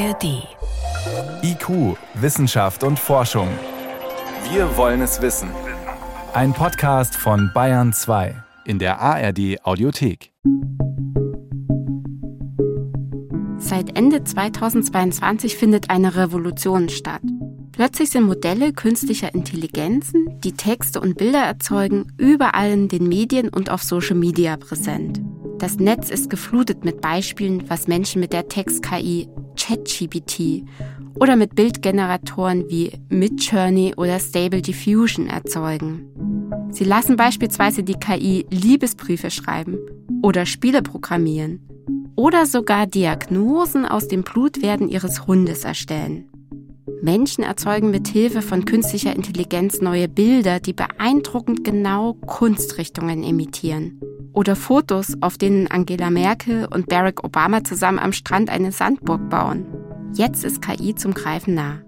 ARD. IQ, Wissenschaft und Forschung. Wir wollen es wissen. Ein Podcast von Bayern 2 in der ARD Audiothek. Seit Ende 2022 findet eine Revolution statt. Plötzlich sind Modelle künstlicher Intelligenzen, die Texte und Bilder erzeugen, überall in den Medien und auf Social Media präsent. Das Netz ist geflutet mit Beispielen, was Menschen mit der Text-KI ChatGPT oder mit Bildgeneratoren wie Midjourney oder Stable Diffusion erzeugen. Sie lassen beispielsweise die KI Liebesbriefe schreiben oder Spiele programmieren oder sogar Diagnosen aus dem Blutwerden ihres Hundes erstellen. Menschen erzeugen mit Hilfe von künstlicher Intelligenz neue Bilder, die beeindruckend genau Kunstrichtungen imitieren. Oder Fotos, auf denen Angela Merkel und Barack Obama zusammen am Strand eine Sandburg bauen. Jetzt ist KI zum Greifen nah.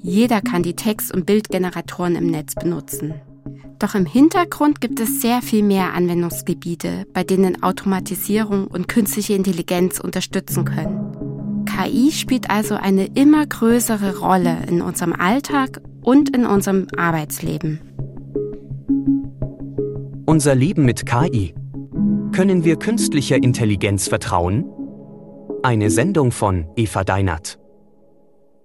Jeder kann die Text- und Bildgeneratoren im Netz benutzen. Doch im Hintergrund gibt es sehr viel mehr Anwendungsgebiete, bei denen Automatisierung und künstliche Intelligenz unterstützen können. KI spielt also eine immer größere Rolle in unserem Alltag und in unserem Arbeitsleben. Unser Leben mit KI. Können wir künstlicher Intelligenz vertrauen? Eine Sendung von Eva Deinert.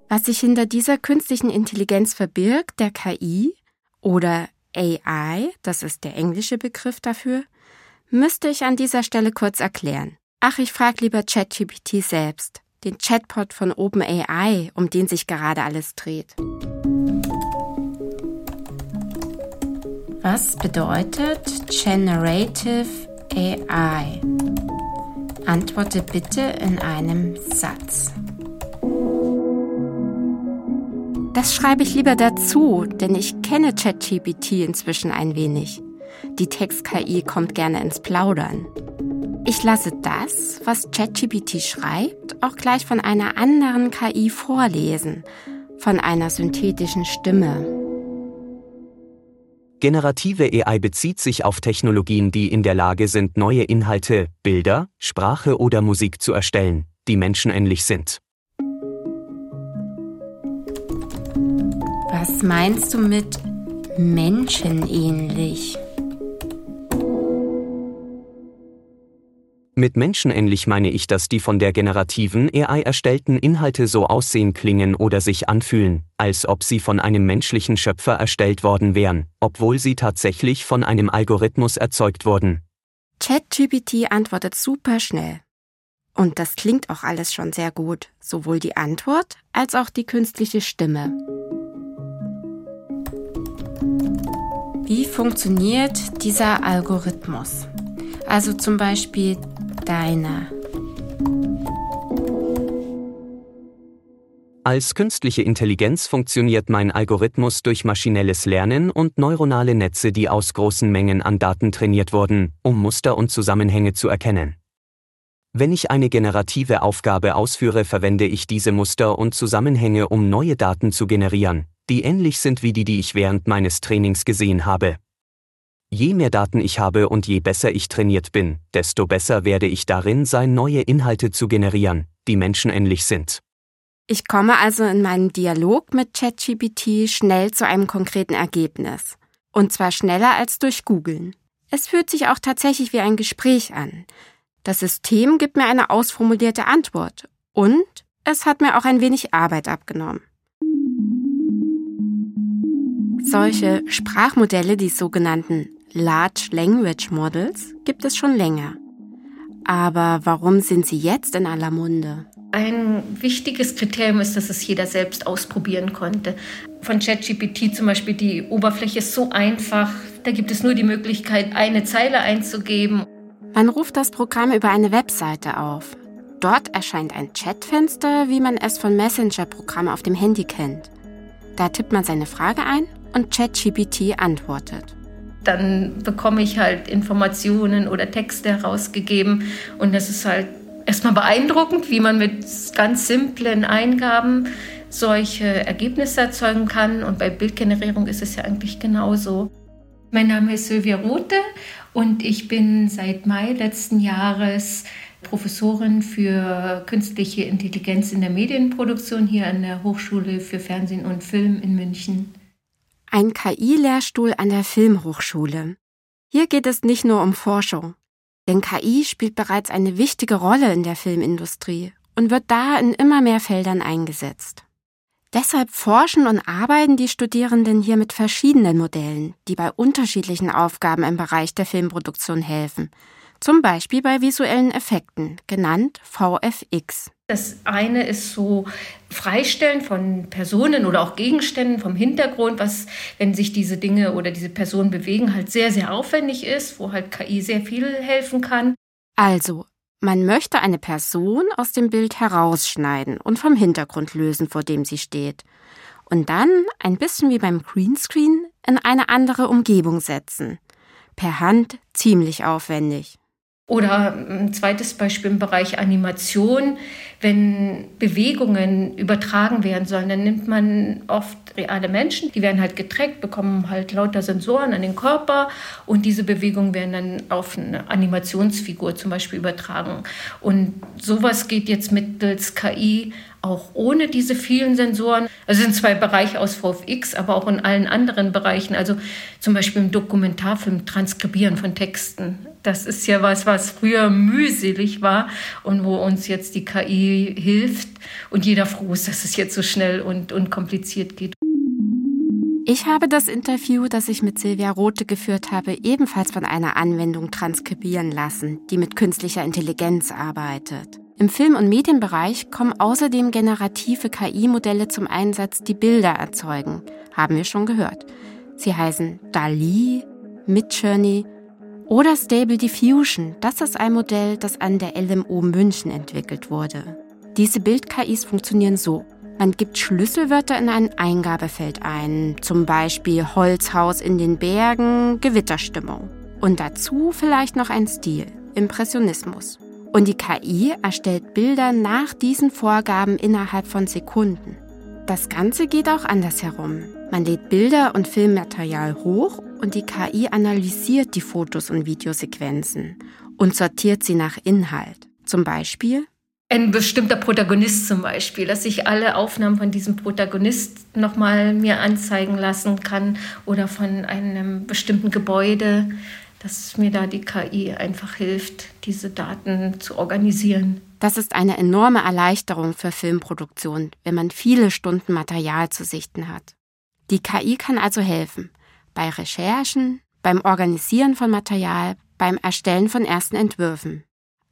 Was sich hinter dieser künstlichen Intelligenz verbirgt, der KI oder AI, das ist der englische Begriff dafür, müsste ich an dieser Stelle kurz erklären. Ach, ich frage lieber ChatGPT selbst, den Chatbot von OpenAI, um den sich gerade alles dreht. Was bedeutet Generative AI? Antworte bitte in einem Satz. Das schreibe ich lieber dazu, denn ich kenne ChatGPT inzwischen ein wenig. Die Text-KI kommt gerne ins Plaudern. Ich lasse das, was ChatGPT schreibt, auch gleich von einer anderen KI vorlesen, von einer synthetischen Stimme. Generative AI bezieht sich auf Technologien, die in der Lage sind, neue Inhalte, Bilder, Sprache oder Musik zu erstellen, die menschenähnlich sind. Was meinst du mit menschenähnlich? Mit menschenähnlich meine ich, dass die von der generativen AI erstellten Inhalte so aussehen, klingen oder sich anfühlen, als ob sie von einem menschlichen Schöpfer erstellt worden wären, obwohl sie tatsächlich von einem Algorithmus erzeugt wurden. ChatGPT antwortet super schnell. Und das klingt auch alles schon sehr gut, sowohl die Antwort als auch die künstliche Stimme. Wie funktioniert dieser Algorithmus? Also zum Beispiel deiner. Als künstliche Intelligenz funktioniert mein Algorithmus durch maschinelles Lernen und neuronale Netze, die aus großen Mengen an Daten trainiert wurden, um Muster und Zusammenhänge zu erkennen. Wenn ich eine generative Aufgabe ausführe, verwende ich diese Muster und Zusammenhänge, um neue Daten zu generieren, die ähnlich sind wie die, die ich während meines Trainings gesehen habe. Je mehr Daten ich habe und je besser ich trainiert bin, desto besser werde ich darin sein, neue Inhalte zu generieren, die menschenähnlich sind. Ich komme also in meinem Dialog mit ChatGPT schnell zu einem konkreten Ergebnis. Und zwar schneller als durch Googlen. Es fühlt sich auch tatsächlich wie ein Gespräch an. Das System gibt mir eine ausformulierte Antwort. Und es hat mir auch ein wenig Arbeit abgenommen. Solche Sprachmodelle, die sogenannten Large Language Models, gibt es schon länger. Aber warum sind sie jetzt in aller Munde? Ein wichtiges Kriterium ist, dass es jeder selbst ausprobieren konnte. Von ChatGPT zum Beispiel, die Oberfläche ist so einfach, da gibt es nur die Möglichkeit, eine Zeile einzugeben. Man ruft das Programm über eine Webseite auf. Dort erscheint ein Chatfenster, wie man es von Messenger-Programmen auf dem Handy kennt. Da tippt man seine Frage ein und ChatGPT antwortet. Dann bekomme ich halt Informationen oder Texte herausgegeben und das ist halt erstmal beeindruckend, wie man mit ganz simplen Eingaben solche Ergebnisse erzeugen kann und bei Bildgenerierung ist es ja eigentlich genauso. Mein Name ist Sylvia Rote und ich bin seit Mai letzten Jahres Professorin für künstliche Intelligenz in der Medienproduktion hier an der Hochschule für Fernsehen und Film in München. Ein KI-Lehrstuhl an der Filmhochschule. Hier geht es nicht nur um Forschung, denn KI spielt bereits eine wichtige Rolle in der Filmindustrie und wird da in immer mehr Feldern eingesetzt. Deshalb forschen und arbeiten die Studierenden hier mit verschiedenen Modellen, die bei unterschiedlichen Aufgaben im Bereich der Filmproduktion helfen, zum Beispiel bei visuellen Effekten, genannt VFX. Das eine ist so Freistellen von Personen oder auch Gegenständen vom Hintergrund, was, wenn sich diese Dinge oder diese Personen bewegen, halt sehr, sehr aufwendig ist, wo halt KI sehr viel helfen kann. Also, man möchte eine Person aus dem Bild herausschneiden und vom Hintergrund lösen, vor dem sie steht. Und dann, ein bisschen wie beim Greenscreen, in eine andere Umgebung setzen. Per Hand ziemlich aufwendig. Oder ein zweites Beispiel im Bereich Animation, wenn Bewegungen übertragen werden sollen, dann nimmt man oft reale Menschen, die werden halt getrackt, bekommen halt lauter Sensoren an den Körper. Und diese Bewegungen werden dann auf eine Animationsfigur zum Beispiel übertragen. Und sowas geht jetzt mittels KI auch ohne diese vielen Sensoren. Also sind zwei Bereiche aus VFX, aber auch in allen anderen Bereichen. Also zum Beispiel im Dokumentarfilm Transkribieren von Texten. Das ist ja was, was früher mühselig war und wo uns jetzt die KI hilft und jeder froh ist, dass es jetzt so schnell und unkompliziert geht. Ich habe das Interview, das ich mit Silvia Rote geführt habe, ebenfalls von einer Anwendung transkribieren lassen, die mit künstlicher Intelligenz arbeitet. Im Film- und Medienbereich kommen außerdem generative KI-Modelle zum Einsatz, die Bilder erzeugen, haben wir schon gehört. Sie heißen DALI, Midjourney oder Stable Diffusion. Das ist ein Modell, das an der LMO München entwickelt wurde. Diese Bild-KIs funktionieren so. Man gibt Schlüsselwörter in ein Eingabefeld ein, zum Beispiel Holzhaus in den Bergen, Gewitterstimmung. Und dazu vielleicht noch ein Stil, Impressionismus. Und die KI erstellt Bilder nach diesen Vorgaben innerhalb von Sekunden. Das Ganze geht auch andersherum. Man lädt Bilder und Filmmaterial hoch und die KI analysiert die Fotos und Videosequenzen und sortiert sie nach Inhalt. Zum Beispiel ein bestimmter Protagonist zum Beispiel, dass ich alle Aufnahmen von diesem Protagonist nochmal mir anzeigen lassen kann oder von einem bestimmten Gebäude dass mir da die KI einfach hilft, diese Daten zu organisieren. Das ist eine enorme Erleichterung für Filmproduktion, wenn man viele Stunden Material zu sichten hat. Die KI kann also helfen bei Recherchen, beim Organisieren von Material, beim Erstellen von ersten Entwürfen.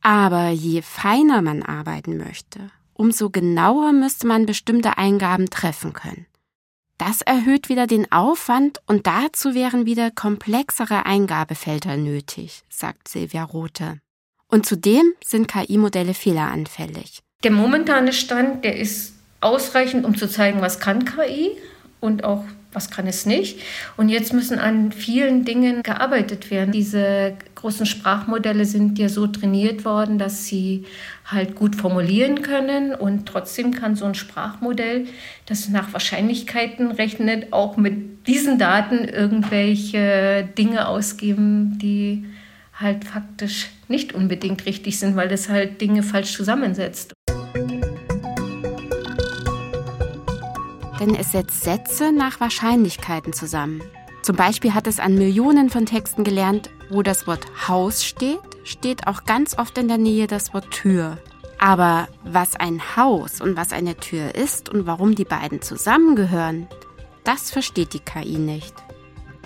Aber je feiner man arbeiten möchte, umso genauer müsste man bestimmte Eingaben treffen können. Das erhöht wieder den Aufwand und dazu wären wieder komplexere Eingabefelder nötig, sagt Silvia Rothe. Und zudem sind KI-Modelle fehleranfällig. Der momentane Stand, der ist ausreichend, um zu zeigen, was kann KI und auch was kann es nicht. Und jetzt müssen an vielen Dingen gearbeitet werden. Diese großen Sprachmodelle sind ja so trainiert worden, dass sie halt gut formulieren können. Und trotzdem kann so ein Sprachmodell, das nach Wahrscheinlichkeiten rechnet, auch mit diesen Daten irgendwelche Dinge ausgeben, die halt faktisch nicht unbedingt richtig sind, weil das halt Dinge falsch zusammensetzt. Denn es setzt Sätze nach Wahrscheinlichkeiten zusammen. Zum Beispiel hat es an Millionen von Texten gelernt, wo das Wort Haus steht, steht auch ganz oft in der Nähe das Wort Tür. Aber was ein Haus und was eine Tür ist und warum die beiden zusammengehören, das versteht die KI nicht.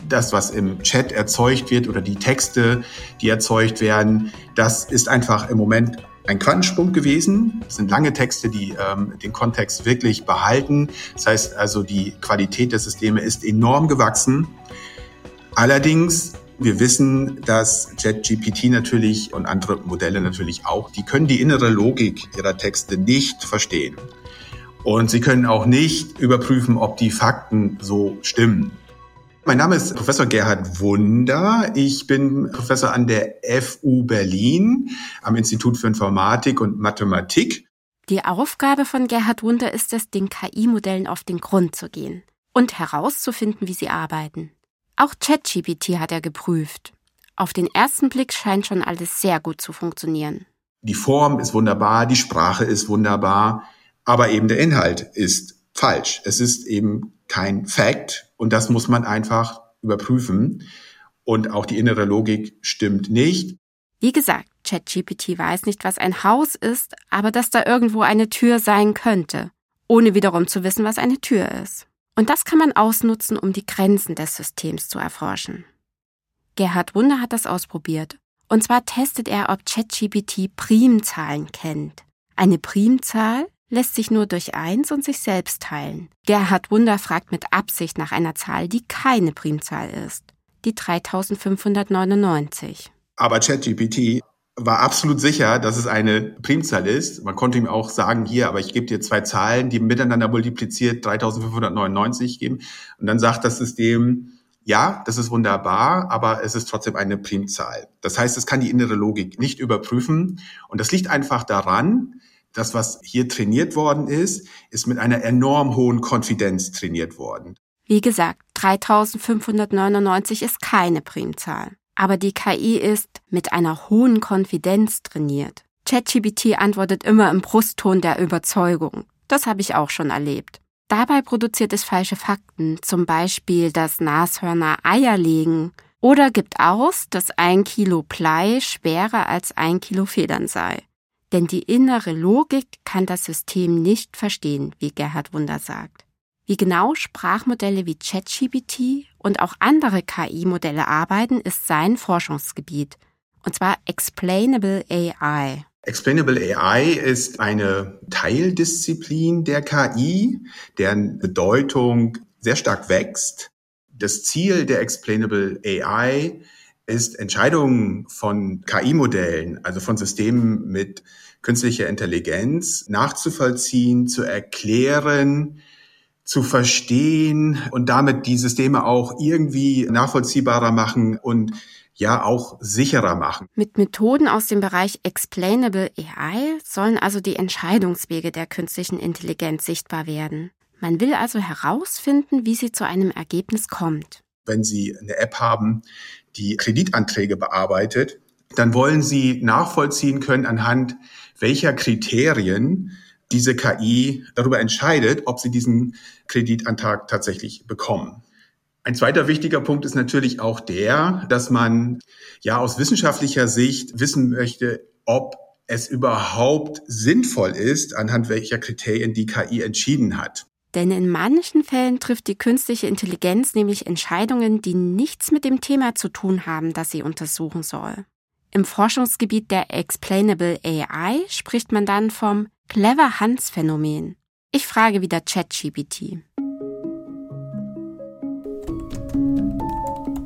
Das, was im Chat erzeugt wird oder die Texte, die erzeugt werden, das ist einfach im Moment ein Quantensprung gewesen. Das sind lange Texte, die ähm, den Kontext wirklich behalten. Das heißt also, die Qualität der Systeme ist enorm gewachsen. Allerdings, wir wissen, dass ChatGPT natürlich und andere Modelle natürlich auch, die können die innere Logik ihrer Texte nicht verstehen. Und sie können auch nicht überprüfen, ob die Fakten so stimmen. Mein Name ist Professor Gerhard Wunder. Ich bin Professor an der FU Berlin am Institut für Informatik und Mathematik. Die Aufgabe von Gerhard Wunder ist es, den KI-Modellen auf den Grund zu gehen und herauszufinden, wie sie arbeiten. Auch ChatGPT hat er geprüft. Auf den ersten Blick scheint schon alles sehr gut zu funktionieren. Die Form ist wunderbar, die Sprache ist wunderbar, aber eben der Inhalt ist falsch. Es ist eben kein Fact und das muss man einfach überprüfen. Und auch die innere Logik stimmt nicht. Wie gesagt, ChatGPT weiß nicht, was ein Haus ist, aber dass da irgendwo eine Tür sein könnte, ohne wiederum zu wissen, was eine Tür ist. Und das kann man ausnutzen, um die Grenzen des Systems zu erforschen. Gerhard Wunder hat das ausprobiert. Und zwar testet er, ob ChatGPT Primzahlen kennt. Eine Primzahl lässt sich nur durch eins und sich selbst teilen. Gerhard Wunder fragt mit Absicht nach einer Zahl, die keine Primzahl ist. Die 3599. Aber ChatGPT war absolut sicher, dass es eine Primzahl ist. Man konnte ihm auch sagen, hier, aber ich gebe dir zwei Zahlen, die miteinander multipliziert 3599 geben. Und dann sagt das System, ja, das ist wunderbar, aber es ist trotzdem eine Primzahl. Das heißt, es kann die innere Logik nicht überprüfen. Und das liegt einfach daran, das, was hier trainiert worden ist, ist mit einer enorm hohen Konfidenz trainiert worden. Wie gesagt, 3599 ist keine Primzahl. Aber die KI ist mit einer hohen Konfidenz trainiert. ChatGPT antwortet immer im Brustton der Überzeugung. Das habe ich auch schon erlebt. Dabei produziert es falsche Fakten, zum Beispiel, dass Nashörner Eier legen oder gibt aus, dass ein Kilo Blei schwerer als ein Kilo Federn sei. Denn die innere Logik kann das System nicht verstehen, wie Gerhard Wunder sagt. Wie genau Sprachmodelle wie ChatGPT und auch andere KI-Modelle arbeiten, ist sein Forschungsgebiet. Und zwar Explainable AI. Explainable AI ist eine Teildisziplin der KI, deren Bedeutung sehr stark wächst. Das Ziel der Explainable AI ist, Entscheidungen von KI-Modellen, also von Systemen mit künstlicher Intelligenz, nachzuvollziehen, zu erklären, zu verstehen und damit die Systeme auch irgendwie nachvollziehbarer machen und ja auch sicherer machen. Mit Methoden aus dem Bereich Explainable AI sollen also die Entscheidungswege der künstlichen Intelligenz sichtbar werden. Man will also herausfinden, wie sie zu einem Ergebnis kommt. Wenn Sie eine App haben, die Kreditanträge bearbeitet, dann wollen Sie nachvollziehen können anhand welcher Kriterien diese KI darüber entscheidet, ob Sie diesen Kreditantrag tatsächlich bekommen. Ein zweiter wichtiger Punkt ist natürlich auch der, dass man ja aus wissenschaftlicher Sicht wissen möchte, ob es überhaupt sinnvoll ist, anhand welcher Kriterien die KI entschieden hat. Denn in manchen Fällen trifft die künstliche Intelligenz nämlich Entscheidungen, die nichts mit dem Thema zu tun haben, das sie untersuchen soll. Im Forschungsgebiet der Explainable AI spricht man dann vom Clever Hans Phänomen. Ich frage wieder ChatGPT.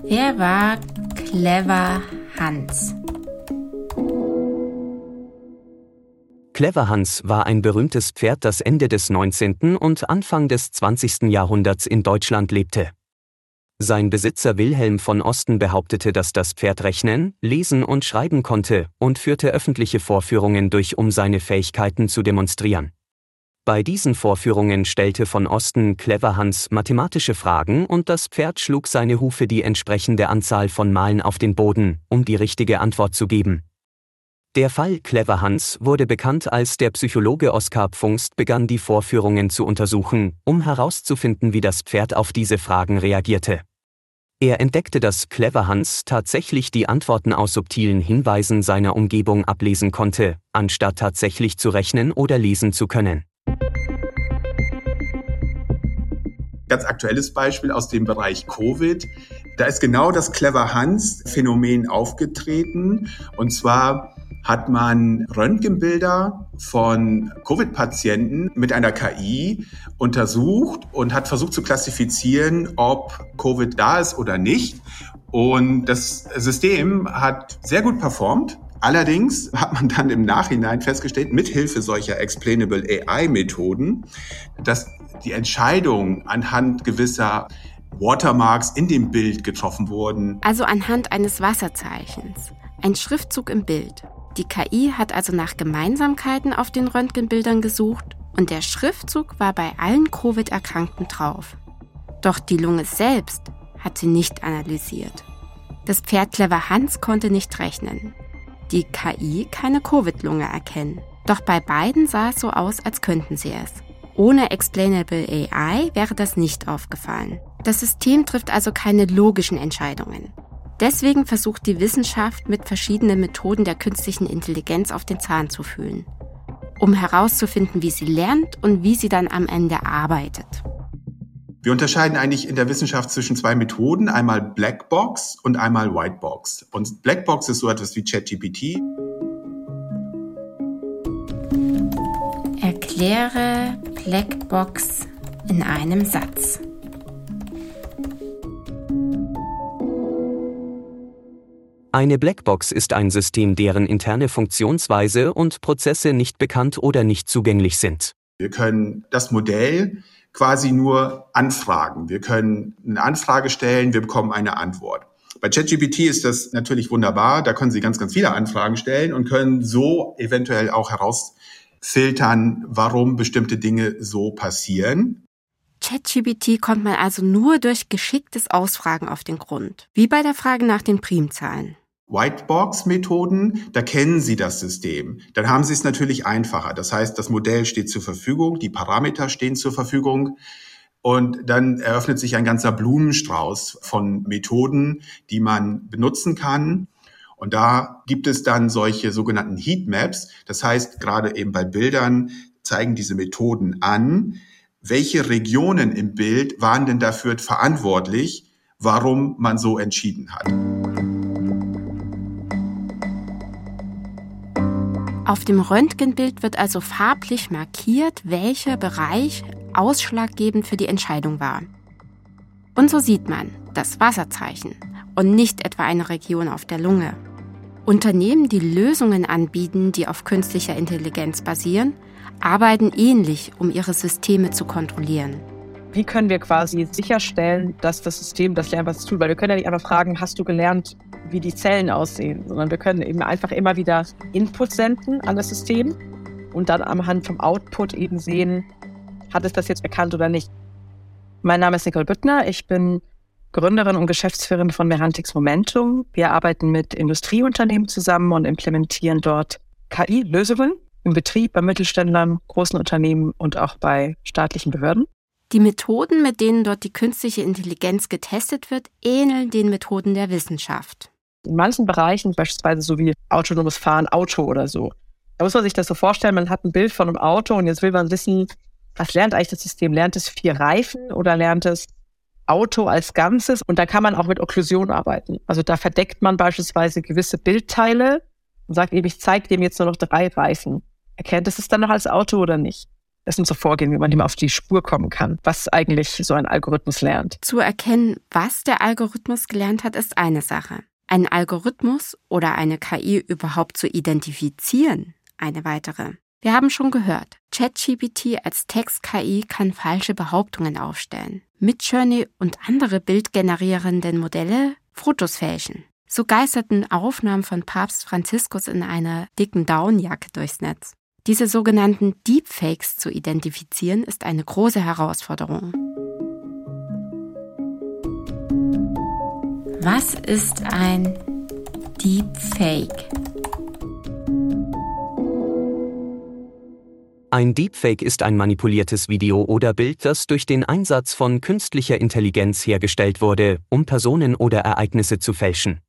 Wer war Clever Hans? Clever Hans war ein berühmtes Pferd, das Ende des 19. und Anfang des 20. Jahrhunderts in Deutschland lebte. Sein Besitzer Wilhelm von Osten behauptete, dass das Pferd rechnen, lesen und schreiben konnte und führte öffentliche Vorführungen durch, um seine Fähigkeiten zu demonstrieren. Bei diesen Vorführungen stellte von Osten Clever Hans mathematische Fragen und das Pferd schlug seine Hufe die entsprechende Anzahl von Malen auf den Boden, um die richtige Antwort zu geben. Der Fall Clever Hans wurde bekannt, als der Psychologe Oskar Pfungst begann, die Vorführungen zu untersuchen, um herauszufinden, wie das Pferd auf diese Fragen reagierte. Er entdeckte, dass Clever Hans tatsächlich die Antworten aus subtilen Hinweisen seiner Umgebung ablesen konnte, anstatt tatsächlich zu rechnen oder lesen zu können. Ganz aktuelles Beispiel aus dem Bereich Covid. Da ist genau das Clever Hans Phänomen aufgetreten. Und zwar hat man Röntgenbilder von Covid-Patienten mit einer KI untersucht und hat versucht zu klassifizieren, ob Covid da ist oder nicht. Und das System hat sehr gut performt. Allerdings hat man dann im Nachhinein festgestellt, mithilfe solcher Explainable AI-Methoden, dass die Entscheidungen anhand gewisser Watermarks in dem Bild getroffen wurden. Also anhand eines Wasserzeichens. Ein Schriftzug im Bild. Die KI hat also nach Gemeinsamkeiten auf den Röntgenbildern gesucht und der Schriftzug war bei allen Covid-Erkrankten drauf. Doch die Lunge selbst hat sie nicht analysiert. Das Pferd Clever Hans konnte nicht rechnen. die KI keine Covid-Lunge erkennen. Doch bei beiden sah es so aus, als könnten sie es. Ohne Explainable AI wäre das nicht aufgefallen. Das System trifft also keine logischen Entscheidungen. Deswegen versucht die Wissenschaft mit verschiedenen Methoden der künstlichen Intelligenz auf den Zahn zu fühlen, um herauszufinden, wie sie lernt und wie sie dann am Ende arbeitet. Wir unterscheiden eigentlich in der Wissenschaft zwischen zwei Methoden, einmal Blackbox und einmal Whitebox. Und Blackbox ist so etwas wie ChatGPT. Erkläre Blackbox in einem Satz. Eine Blackbox ist ein System, deren interne Funktionsweise und Prozesse nicht bekannt oder nicht zugänglich sind. Wir können das Modell quasi nur anfragen. Wir können eine Anfrage stellen, wir bekommen eine Antwort. Bei ChatGPT ist das natürlich wunderbar. Da können Sie ganz, ganz viele Anfragen stellen und können so eventuell auch herausfiltern, warum bestimmte Dinge so passieren. ChatGPT kommt man also nur durch geschicktes Ausfragen auf den Grund, wie bei der Frage nach den Primzahlen. Whitebox-Methoden, da kennen Sie das System. Dann haben Sie es natürlich einfacher. Das heißt, das Modell steht zur Verfügung, die Parameter stehen zur Verfügung. Und dann eröffnet sich ein ganzer Blumenstrauß von Methoden, die man benutzen kann. Und da gibt es dann solche sogenannten Heatmaps. Das heißt, gerade eben bei Bildern zeigen diese Methoden an, welche Regionen im Bild waren denn dafür verantwortlich, warum man so entschieden hat. Auf dem Röntgenbild wird also farblich markiert, welcher Bereich ausschlaggebend für die Entscheidung war. Und so sieht man das Wasserzeichen und nicht etwa eine Region auf der Lunge. Unternehmen, die Lösungen anbieten, die auf künstlicher Intelligenz basieren, arbeiten ähnlich, um ihre Systeme zu kontrollieren. Wie können wir quasi sicherstellen, dass das System das lernt, was es tut? Weil wir können ja nicht einfach fragen, hast du gelernt, wie die Zellen aussehen, sondern wir können eben einfach immer wieder Input senden an das System und dann am Hand vom Output eben sehen, hat es das jetzt erkannt oder nicht. Mein Name ist Nicole Büttner. Ich bin Gründerin und Geschäftsführerin von Merantix Momentum. Wir arbeiten mit Industrieunternehmen zusammen und implementieren dort KI-Lösungen im Betrieb, bei Mittelständlern, großen Unternehmen und auch bei staatlichen Behörden. Die Methoden, mit denen dort die künstliche Intelligenz getestet wird, ähneln den Methoden der Wissenschaft. In manchen Bereichen, beispielsweise so wie autonomes Fahren, Auto oder so, da muss man sich das so vorstellen, man hat ein Bild von einem Auto und jetzt will man wissen, was lernt eigentlich das System? Lernt es vier Reifen oder lernt es Auto als Ganzes? Und da kann man auch mit Okklusion arbeiten. Also da verdeckt man beispielsweise gewisse Bildteile und sagt eben, ich zeige dem jetzt nur noch drei Reifen. Erkennt es es dann noch als Auto oder nicht? Das sind so Vorgehen, wie man dem auf die Spur kommen kann, was eigentlich so ein Algorithmus lernt. Zu erkennen, was der Algorithmus gelernt hat, ist eine Sache. Einen Algorithmus oder eine KI überhaupt zu identifizieren, eine weitere. Wir haben schon gehört, ChatGPT als Text-KI kann falsche Behauptungen aufstellen. Midjourney und andere bildgenerierenden Modelle Fotos fälschen. So geisterten Aufnahmen von Papst Franziskus in einer dicken Downjacke durchs Netz. Diese sogenannten Deepfakes zu identifizieren, ist eine große Herausforderung. Was ist ein Deepfake? Ein Deepfake ist ein manipuliertes Video oder Bild, das durch den Einsatz von künstlicher Intelligenz hergestellt wurde, um Personen oder Ereignisse zu fälschen.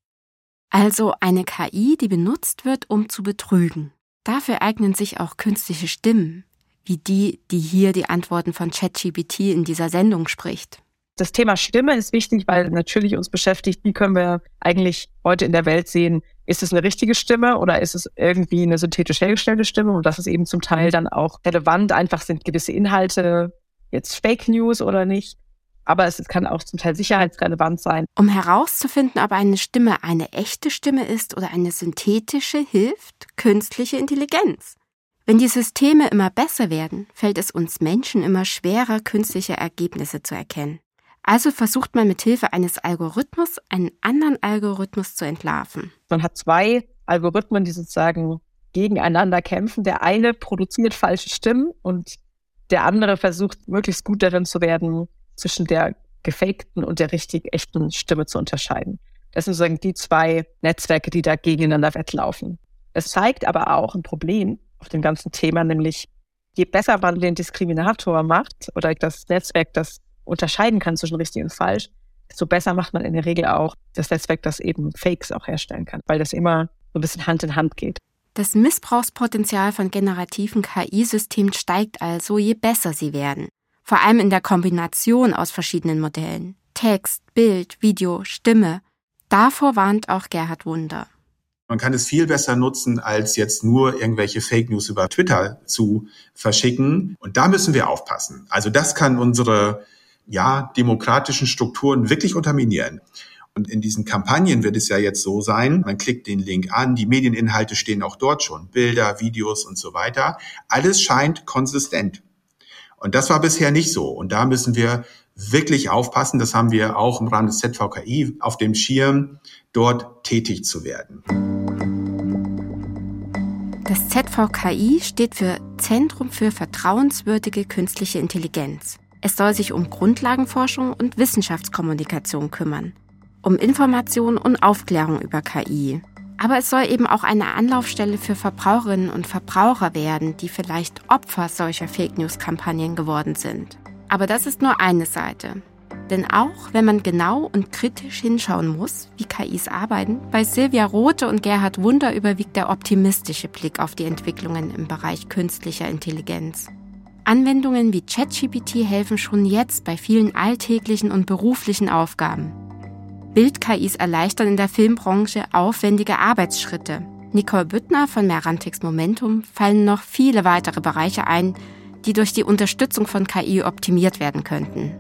Also eine KI, die benutzt wird, um zu betrügen. Dafür eignen sich auch künstliche Stimmen, wie die, die hier die Antworten von ChatGPT in dieser Sendung spricht. Das Thema Stimme ist wichtig, weil natürlich uns beschäftigt, wie können wir eigentlich heute in der Welt sehen, ist es eine richtige Stimme oder ist es irgendwie eine synthetisch hergestellte Stimme? Und das ist eben zum Teil dann auch relevant. Einfach sind gewisse Inhalte jetzt Fake News oder nicht. Aber es kann auch zum Teil sicherheitsrelevant sein. Um herauszufinden, ob eine Stimme eine echte Stimme ist oder eine synthetische, hilft künstliche Intelligenz. Wenn die Systeme immer besser werden, fällt es uns Menschen immer schwerer, künstliche Ergebnisse zu erkennen. Also versucht man mit Hilfe eines Algorithmus einen anderen Algorithmus zu entlarven. Man hat zwei Algorithmen, die sozusagen gegeneinander kämpfen. Der eine produziert falsche Stimmen und der andere versucht möglichst gut darin zu werden, zwischen der gefakten und der richtig echten Stimme zu unterscheiden. Das sind sozusagen die zwei Netzwerke, die da gegeneinander wettlaufen. Es zeigt aber auch ein Problem auf dem ganzen Thema, nämlich je besser man den Diskriminator macht oder das Netzwerk das unterscheiden kann zwischen richtig und falsch, desto besser macht man in der Regel auch das Netzwerk, das eben Fakes auch herstellen kann, weil das immer so ein bisschen Hand in Hand geht. Das Missbrauchspotenzial von generativen KI-Systemen steigt also, je besser sie werden. Vor allem in der Kombination aus verschiedenen Modellen. Text, Bild, Video, Stimme. Davor warnt auch Gerhard Wunder. Man kann es viel besser nutzen, als jetzt nur irgendwelche Fake News über Twitter zu verschicken. Und da müssen wir aufpassen. Also das kann unsere ja, demokratischen Strukturen wirklich unterminieren. Und in diesen Kampagnen wird es ja jetzt so sein, man klickt den Link an, die Medieninhalte stehen auch dort schon, Bilder, Videos und so weiter. Alles scheint konsistent. Und das war bisher nicht so. Und da müssen wir wirklich aufpassen. Das haben wir auch im Rahmen des ZVKI auf dem Schirm, dort tätig zu werden. Das ZVKI steht für Zentrum für vertrauenswürdige künstliche Intelligenz. Es soll sich um Grundlagenforschung und Wissenschaftskommunikation kümmern, um Information und Aufklärung über KI. Aber es soll eben auch eine Anlaufstelle für Verbraucherinnen und Verbraucher werden, die vielleicht Opfer solcher Fake News-Kampagnen geworden sind. Aber das ist nur eine Seite. Denn auch wenn man genau und kritisch hinschauen muss, wie KIs arbeiten, bei Silvia Rothe und Gerhard Wunder überwiegt der optimistische Blick auf die Entwicklungen im Bereich künstlicher Intelligenz. Anwendungen wie ChatGPT helfen schon jetzt bei vielen alltäglichen und beruflichen Aufgaben. Bild-KIs erleichtern in der Filmbranche aufwendige Arbeitsschritte. Nicole Büttner von Merantix Momentum fallen noch viele weitere Bereiche ein, die durch die Unterstützung von KI optimiert werden könnten.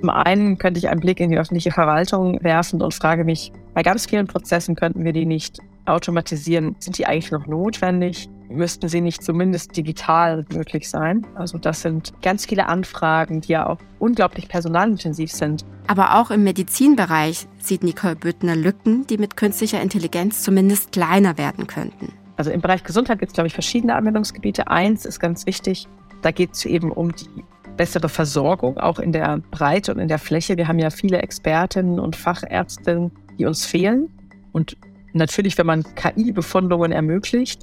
Zum einen könnte ich einen Blick in die öffentliche Verwaltung werfen und frage mich, bei ganz vielen Prozessen könnten wir die nicht automatisieren. Sind die eigentlich noch notwendig? Müssten sie nicht zumindest digital möglich sein? Also das sind ganz viele Anfragen, die ja auch unglaublich personalintensiv sind. Aber auch im Medizinbereich sieht Nicole Büttner Lücken, die mit künstlicher Intelligenz zumindest kleiner werden könnten. Also im Bereich Gesundheit gibt es, glaube ich, verschiedene Anwendungsgebiete. Eins ist ganz wichtig, da geht es eben um die bessere Versorgung, auch in der Breite und in der Fläche. Wir haben ja viele Expertinnen und Fachärztinnen, die uns fehlen. Und natürlich, wenn man KI-Befundungen ermöglicht,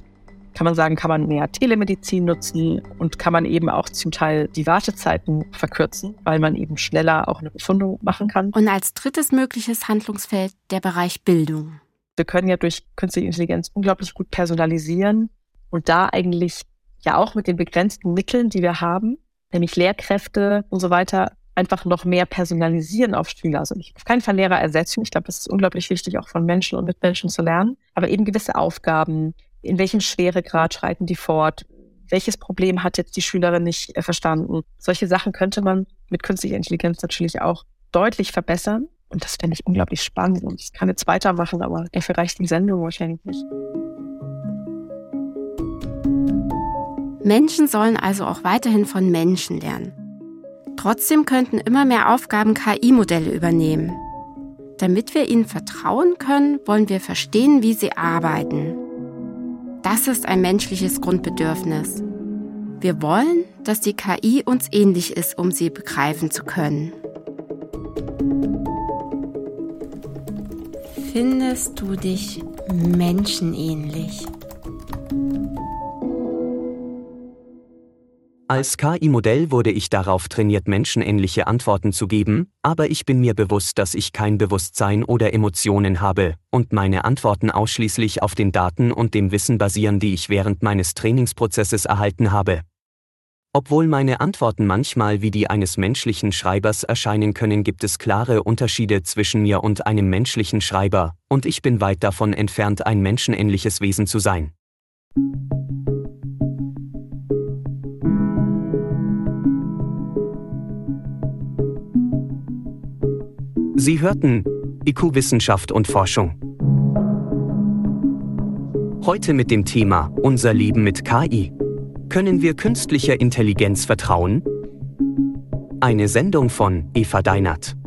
kann man sagen, kann man mehr Telemedizin nutzen und kann man eben auch zum Teil die Wartezeiten verkürzen, weil man eben schneller auch eine Befundung machen kann. Und als drittes mögliches Handlungsfeld der Bereich Bildung. Wir können ja durch künstliche Intelligenz unglaublich gut personalisieren und da eigentlich ja auch mit den begrenzten Mitteln, die wir haben, nämlich Lehrkräfte und so weiter, einfach noch mehr personalisieren auf Schüler. Also nicht auf keinen Fall Lehrer ersetzen. Ich glaube, das ist unglaublich wichtig, auch von Menschen und mit Menschen zu lernen. Aber eben gewisse Aufgaben, in welchem Schweregrad schreiten die fort? Welches Problem hat jetzt die Schülerin nicht äh, verstanden? Solche Sachen könnte man mit künstlicher Intelligenz natürlich auch deutlich verbessern. Und das fände ich unglaublich spannend. Und ich kann jetzt weitermachen, aber dafür reicht die Sendung wahrscheinlich nicht. Menschen sollen also auch weiterhin von Menschen lernen. Trotzdem könnten immer mehr Aufgaben KI-Modelle übernehmen. Damit wir ihnen vertrauen können, wollen wir verstehen, wie sie arbeiten. Das ist ein menschliches Grundbedürfnis. Wir wollen, dass die KI uns ähnlich ist, um sie begreifen zu können. Findest du dich menschenähnlich? Als KI-Modell wurde ich darauf trainiert, menschenähnliche Antworten zu geben, aber ich bin mir bewusst, dass ich kein Bewusstsein oder Emotionen habe und meine Antworten ausschließlich auf den Daten und dem Wissen basieren, die ich während meines Trainingsprozesses erhalten habe. Obwohl meine Antworten manchmal wie die eines menschlichen Schreibers erscheinen können, gibt es klare Unterschiede zwischen mir und einem menschlichen Schreiber, und ich bin weit davon entfernt, ein menschenähnliches Wesen zu sein. Sie hörten IQ Wissenschaft und Forschung. Heute mit dem Thema Unser Leben mit KI. Können wir künstlicher Intelligenz vertrauen? Eine Sendung von Eva Deinert.